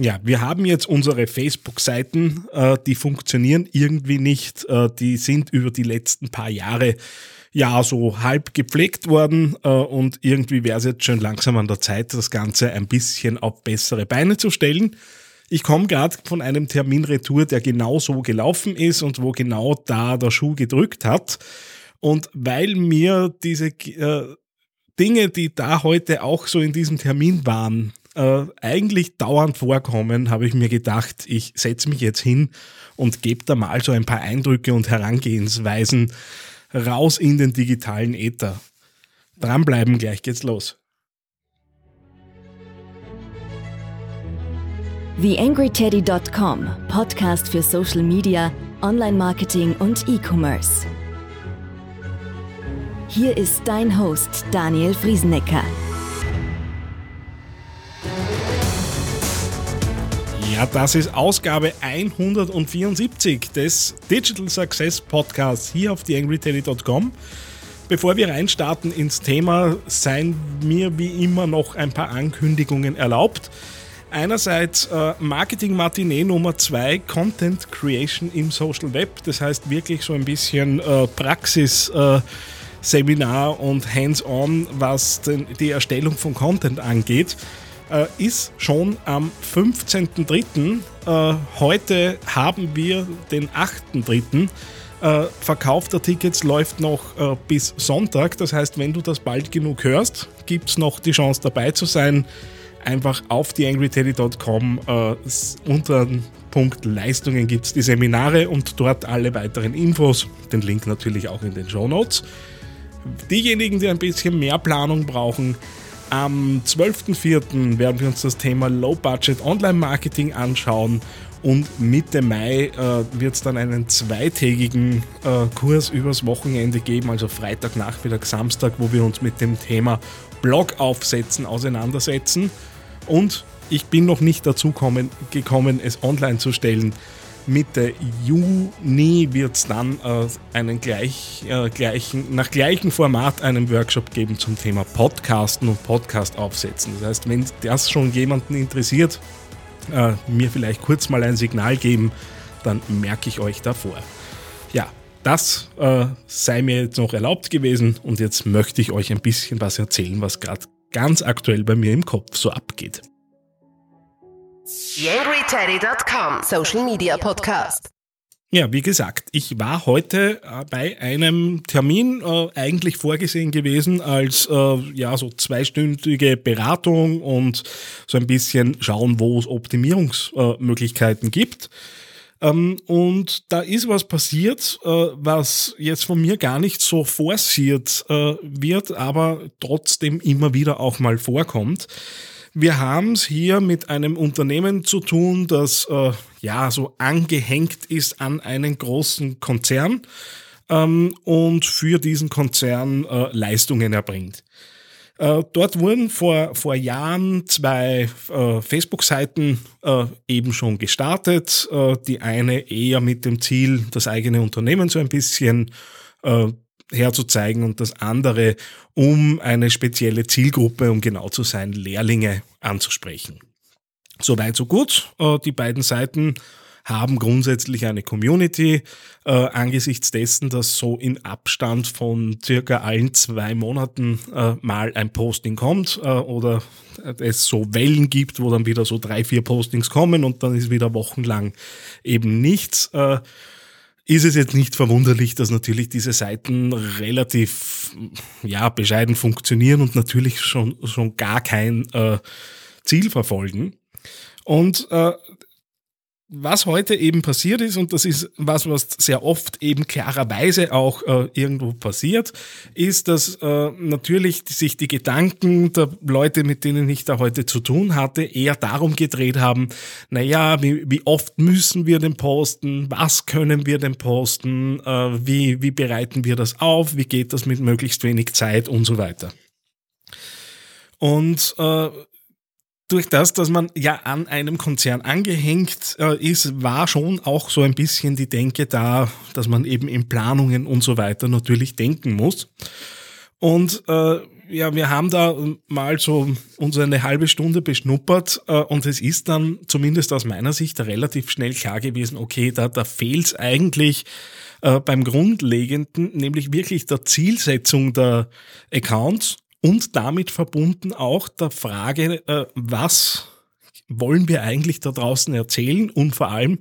Ja, wir haben jetzt unsere Facebook-Seiten, äh, die funktionieren irgendwie nicht. Äh, die sind über die letzten paar Jahre ja so halb gepflegt worden äh, und irgendwie wäre es jetzt schon langsam an der Zeit, das Ganze ein bisschen auf bessere Beine zu stellen. Ich komme gerade von einem Terminretour, der genau so gelaufen ist und wo genau da der Schuh gedrückt hat. Und weil mir diese äh, Dinge, die da heute auch so in diesem Termin waren, äh, eigentlich dauernd vorkommen, habe ich mir gedacht, ich setze mich jetzt hin und gebe da mal so ein paar Eindrücke und Herangehensweisen raus in den digitalen Äther. Dranbleiben, gleich geht's los. TheAngryTeddy.com, Podcast für Social Media, Online-Marketing und E-Commerce. Hier ist dein Host Daniel Friesenecker. Ja, das ist Ausgabe 174 des Digital Success Podcasts hier auf theangryteddy.com. Bevor wir reinstarten ins Thema, seien mir wie immer noch ein paar Ankündigungen erlaubt. Einerseits äh, Marketing Matinee Nummer 2, Content Creation im Social Web. Das heißt wirklich so ein bisschen äh, Praxis. Äh, und Hands-on, was die Erstellung von Content angeht äh, ist schon am 15.03. Äh, heute haben wir den 8.03. Äh, Verkauf der Tickets läuft noch äh, bis Sonntag. Das heißt, wenn du das bald genug hörst, gibt es noch die Chance dabei zu sein. Einfach auf theangryteddy.com äh, unter dem Punkt Leistungen gibt es die Seminare und dort alle weiteren Infos. Den Link natürlich auch in den Show Notes. Diejenigen, die ein bisschen mehr Planung brauchen, am 12.04. werden wir uns das Thema Low Budget Online Marketing anschauen und Mitte Mai äh, wird es dann einen zweitägigen äh, Kurs übers Wochenende geben, also Freitag, Nachmittag, Samstag, wo wir uns mit dem Thema Blog aufsetzen, auseinandersetzen. Und ich bin noch nicht dazu kommen, gekommen, es online zu stellen. Mitte Juni wird es dann äh, einen gleich, äh, gleichen, nach gleichem Format einen Workshop geben zum Thema Podcasten und Podcast aufsetzen. Das heißt, wenn das schon jemanden interessiert, äh, mir vielleicht kurz mal ein Signal geben, dann merke ich euch davor. Ja, das äh, sei mir jetzt noch erlaubt gewesen und jetzt möchte ich euch ein bisschen was erzählen, was gerade ganz aktuell bei mir im Kopf so abgeht. YangryTeddy.com Social Media Podcast. Ja, wie gesagt, ich war heute äh, bei einem Termin äh, eigentlich vorgesehen gewesen als äh, ja so zweistündige Beratung und so ein bisschen schauen, wo es Optimierungsmöglichkeiten gibt. Ähm, und da ist was passiert, äh, was jetzt von mir gar nicht so forciert äh, wird, aber trotzdem immer wieder auch mal vorkommt. Wir haben es hier mit einem Unternehmen zu tun, das äh, ja so angehängt ist an einen großen Konzern ähm, und für diesen Konzern äh, Leistungen erbringt. Äh, dort wurden vor, vor Jahren zwei äh, Facebook-Seiten äh, eben schon gestartet. Äh, die eine eher mit dem Ziel, das eigene Unternehmen so ein bisschen äh, herzuzeigen und das andere, um eine spezielle Zielgruppe, um genau zu sein, Lehrlinge anzusprechen. Soweit, so gut. Äh, die beiden Seiten haben grundsätzlich eine Community. Äh, angesichts dessen, dass so in Abstand von circa allen zwei Monaten äh, mal ein Posting kommt oder es so Wellen gibt, wo dann wieder so drei, vier Postings kommen und dann ist wieder wochenlang eben nichts. Ist es jetzt nicht verwunderlich, dass natürlich diese Seiten relativ ja, bescheiden funktionieren und natürlich schon, schon gar kein äh, Ziel verfolgen. Und äh, was heute eben passiert ist, und das ist was, was sehr oft eben klarerweise auch äh, irgendwo passiert, ist, dass äh, natürlich sich die Gedanken der Leute, mit denen ich da heute zu tun hatte, eher darum gedreht haben, naja, wie, wie oft müssen wir denn posten, was können wir denn posten, äh, wie, wie bereiten wir das auf, wie geht das mit möglichst wenig Zeit? Und so weiter. Und äh, durch das, dass man ja an einem Konzern angehängt äh, ist, war schon auch so ein bisschen die Denke da, dass man eben in Planungen und so weiter natürlich denken muss. Und äh, ja, wir haben da mal so uns eine halbe Stunde beschnuppert äh, und es ist dann zumindest aus meiner Sicht relativ schnell klar gewesen, okay, da, da fehlt es eigentlich äh, beim Grundlegenden, nämlich wirklich der Zielsetzung der Accounts und damit verbunden auch der Frage, äh, was wollen wir eigentlich da draußen erzählen und vor allem,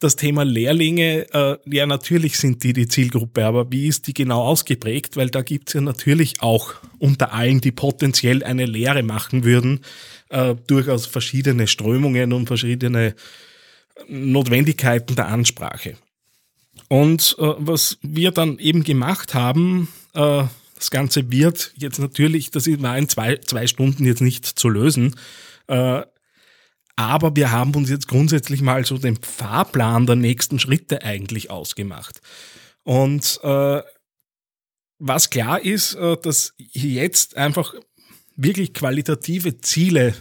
das Thema Lehrlinge, äh, ja natürlich sind die die Zielgruppe, aber wie ist die genau ausgeprägt? Weil da gibt's ja natürlich auch unter allen, die potenziell eine Lehre machen würden, äh, durchaus verschiedene Strömungen und verschiedene Notwendigkeiten der Ansprache. Und was wir dann eben gemacht haben, das Ganze wird jetzt natürlich, das war in zwei, zwei Stunden jetzt nicht zu lösen, äh, aber wir haben uns jetzt grundsätzlich mal so den Fahrplan der nächsten Schritte eigentlich ausgemacht. Und äh, was klar ist, äh, dass jetzt einfach wirklich qualitative Ziele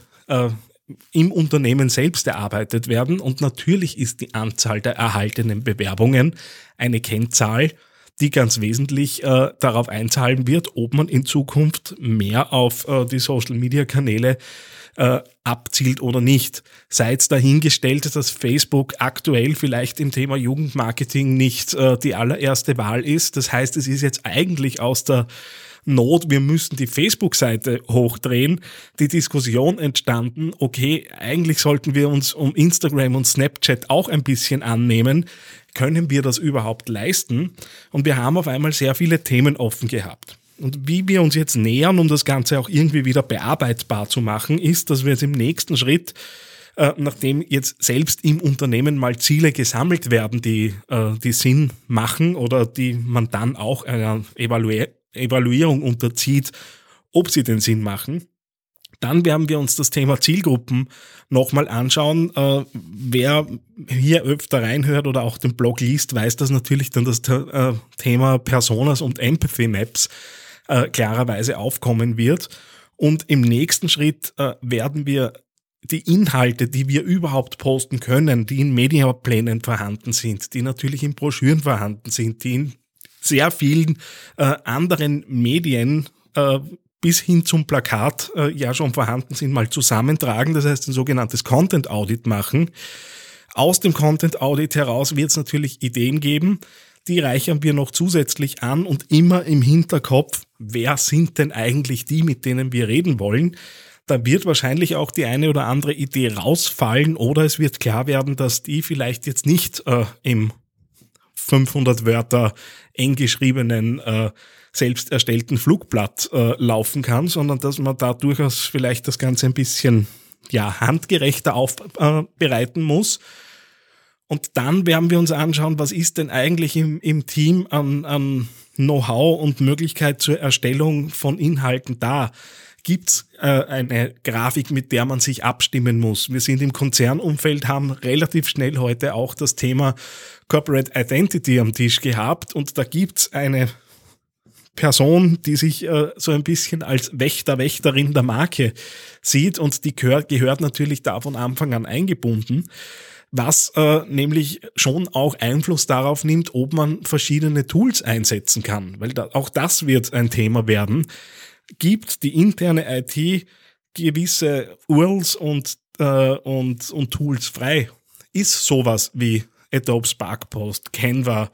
im Unternehmen selbst erarbeitet werden. Und natürlich ist die Anzahl der erhaltenen Bewerbungen eine Kennzahl, die ganz wesentlich äh, darauf einzahlen wird, ob man in Zukunft mehr auf äh, die Social-Media-Kanäle äh, abzielt oder nicht. Seid dahingestellt, dass Facebook aktuell vielleicht im Thema Jugendmarketing nicht äh, die allererste Wahl ist. Das heißt, es ist jetzt eigentlich aus der Not, wir müssen die Facebook-Seite hochdrehen, die Diskussion entstanden, okay, eigentlich sollten wir uns um Instagram und Snapchat auch ein bisschen annehmen. Können wir das überhaupt leisten? Und wir haben auf einmal sehr viele Themen offen gehabt. Und wie wir uns jetzt nähern, um das Ganze auch irgendwie wieder bearbeitbar zu machen, ist, dass wir jetzt im nächsten Schritt, äh, nachdem jetzt selbst im Unternehmen mal Ziele gesammelt werden, die, äh, die Sinn machen oder die man dann auch einer Evalu Evaluierung unterzieht, ob sie den Sinn machen, dann werden wir uns das Thema Zielgruppen nochmal anschauen. Äh, wer hier öfter reinhört oder auch den Blog liest, weiß, dass natürlich dann das äh, Thema Personas und Empathy Maps äh, klarerweise aufkommen wird. Und im nächsten Schritt äh, werden wir die Inhalte, die wir überhaupt posten können, die in Mediaplänen vorhanden sind, die natürlich in Broschüren vorhanden sind, die in sehr vielen äh, anderen Medien äh, bis hin zum Plakat äh, ja schon vorhanden sind, mal zusammentragen, das heißt ein sogenanntes Content Audit machen. Aus dem Content Audit heraus wird es natürlich Ideen geben, die reichern wir noch zusätzlich an und immer im Hinterkopf, wer sind denn eigentlich die, mit denen wir reden wollen. Da wird wahrscheinlich auch die eine oder andere Idee rausfallen oder es wird klar werden, dass die vielleicht jetzt nicht äh, im 500 Wörter eng geschriebenen, äh, selbst erstellten Flugblatt äh, laufen kann, sondern dass man da durchaus vielleicht das Ganze ein bisschen ja, handgerechter aufbereiten muss und dann werden wir uns anschauen, was ist denn eigentlich im, im Team an, an Know-how und Möglichkeit zur Erstellung von Inhalten da. Gibt's äh, eine Grafik, mit der man sich abstimmen muss? Wir sind im Konzernumfeld, haben relativ schnell heute auch das Thema Corporate Identity am Tisch gehabt und da gibt's eine Person, die sich äh, so ein bisschen als Wächter, Wächterin der Marke sieht und die gehört, gehört natürlich da von Anfang an eingebunden was äh, nämlich schon auch Einfluss darauf nimmt, ob man verschiedene Tools einsetzen kann, weil da, auch das wird ein Thema werden. Gibt die interne IT gewisse URLs und, äh, und, und Tools frei? Ist sowas wie Adobe Spark Post, Canva,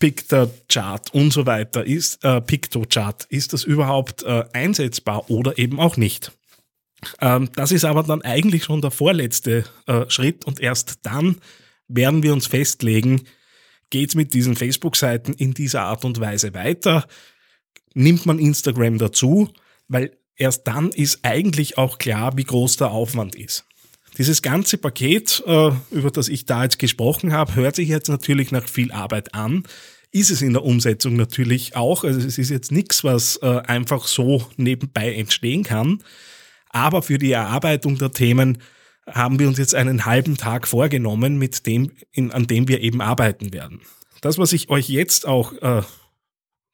Pictochart und so weiter, ist äh, Pictochart, ist das überhaupt äh, einsetzbar oder eben auch nicht? Ähm, das ist aber dann eigentlich schon der vorletzte äh, Schritt und erst dann werden wir uns festlegen, geht es mit diesen Facebook-Seiten in dieser Art und Weise weiter, nimmt man Instagram dazu, weil erst dann ist eigentlich auch klar, wie groß der Aufwand ist. Dieses ganze Paket, äh, über das ich da jetzt gesprochen habe, hört sich jetzt natürlich nach viel Arbeit an. Ist es in der Umsetzung natürlich auch. Also es ist jetzt nichts, was äh, einfach so nebenbei entstehen kann. Aber für die Erarbeitung der Themen haben wir uns jetzt einen halben Tag vorgenommen, mit dem, an dem wir eben arbeiten werden. Das, was ich euch jetzt auch äh,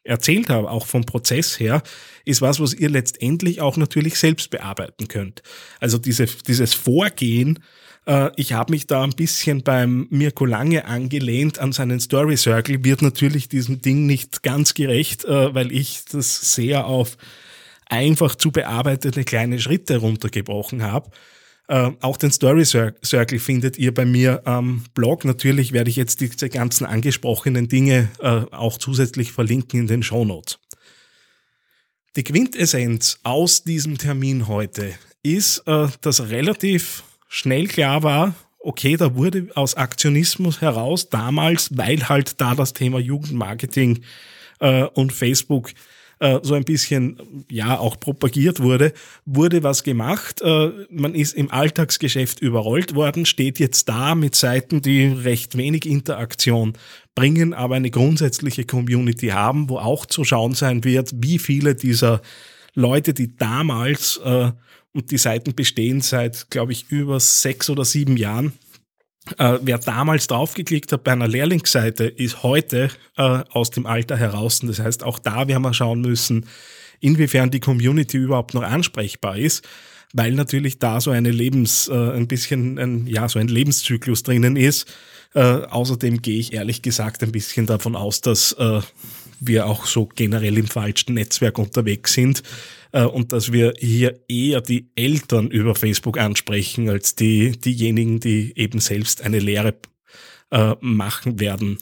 erzählt habe, auch vom Prozess her, ist was, was ihr letztendlich auch natürlich selbst bearbeiten könnt. Also diese, dieses Vorgehen, äh, ich habe mich da ein bisschen beim Mirko Lange angelehnt an seinen Story Circle, wird natürlich diesem Ding nicht ganz gerecht, äh, weil ich das sehr auf einfach zu bearbeitete kleine Schritte runtergebrochen habe. Äh, auch den Story Circle findet ihr bei mir am Blog. Natürlich werde ich jetzt diese ganzen angesprochenen Dinge äh, auch zusätzlich verlinken in den Show Notes. Die Quintessenz aus diesem Termin heute ist, äh, dass relativ schnell klar war, okay, da wurde aus Aktionismus heraus damals, weil halt da das Thema Jugendmarketing äh, und Facebook äh, so ein bisschen ja auch propagiert wurde, wurde was gemacht. Äh, man ist im Alltagsgeschäft überrollt worden, steht jetzt da mit Seiten, die recht wenig Interaktion bringen, aber eine grundsätzliche Community haben, wo auch zu schauen sein wird, wie viele dieser Leute, die damals äh, und die Seiten bestehen seit, glaube ich, über sechs oder sieben Jahren, äh, wer damals draufgeklickt hat bei einer Lehrlingsseite, ist heute äh, aus dem Alter heraus. Das heißt, auch da werden wir schauen müssen, inwiefern die Community überhaupt noch ansprechbar ist, weil natürlich da so eine Lebens, äh, ein bisschen, ein, ja, so ein Lebenszyklus drinnen ist. Äh, außerdem gehe ich ehrlich gesagt ein bisschen davon aus, dass äh, wir auch so generell im falschen Netzwerk unterwegs sind äh, und dass wir hier eher die Eltern über Facebook ansprechen als die, diejenigen, die eben selbst eine Lehre äh, machen werden,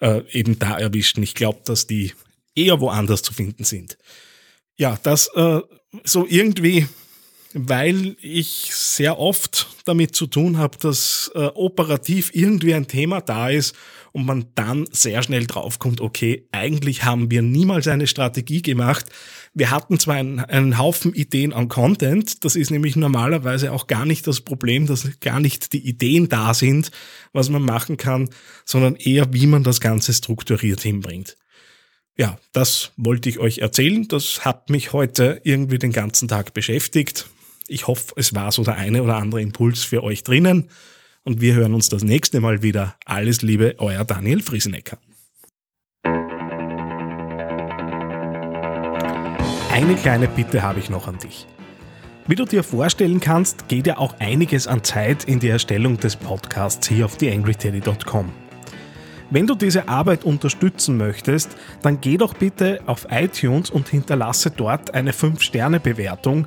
äh, eben da erwischen. Ich glaube, dass die eher woanders zu finden sind. Ja, das äh, so irgendwie, weil ich sehr oft damit zu tun habe, dass äh, operativ irgendwie ein Thema da ist und man dann sehr schnell draufkommt, okay, eigentlich haben wir niemals eine Strategie gemacht, wir hatten zwar einen, einen Haufen Ideen an Content, das ist nämlich normalerweise auch gar nicht das Problem, dass gar nicht die Ideen da sind, was man machen kann, sondern eher, wie man das Ganze strukturiert hinbringt. Ja, das wollte ich euch erzählen. Das hat mich heute irgendwie den ganzen Tag beschäftigt. Ich hoffe, es war so der eine oder andere Impuls für euch drinnen. Und wir hören uns das nächste Mal wieder. Alles Liebe, euer Daniel Friesenecker. Eine kleine Bitte habe ich noch an dich. Wie du dir vorstellen kannst, geht ja auch einiges an Zeit in die Erstellung des Podcasts hier auf theangryteddy.com. Wenn du diese Arbeit unterstützen möchtest, dann geh doch bitte auf iTunes und hinterlasse dort eine 5-Sterne-Bewertung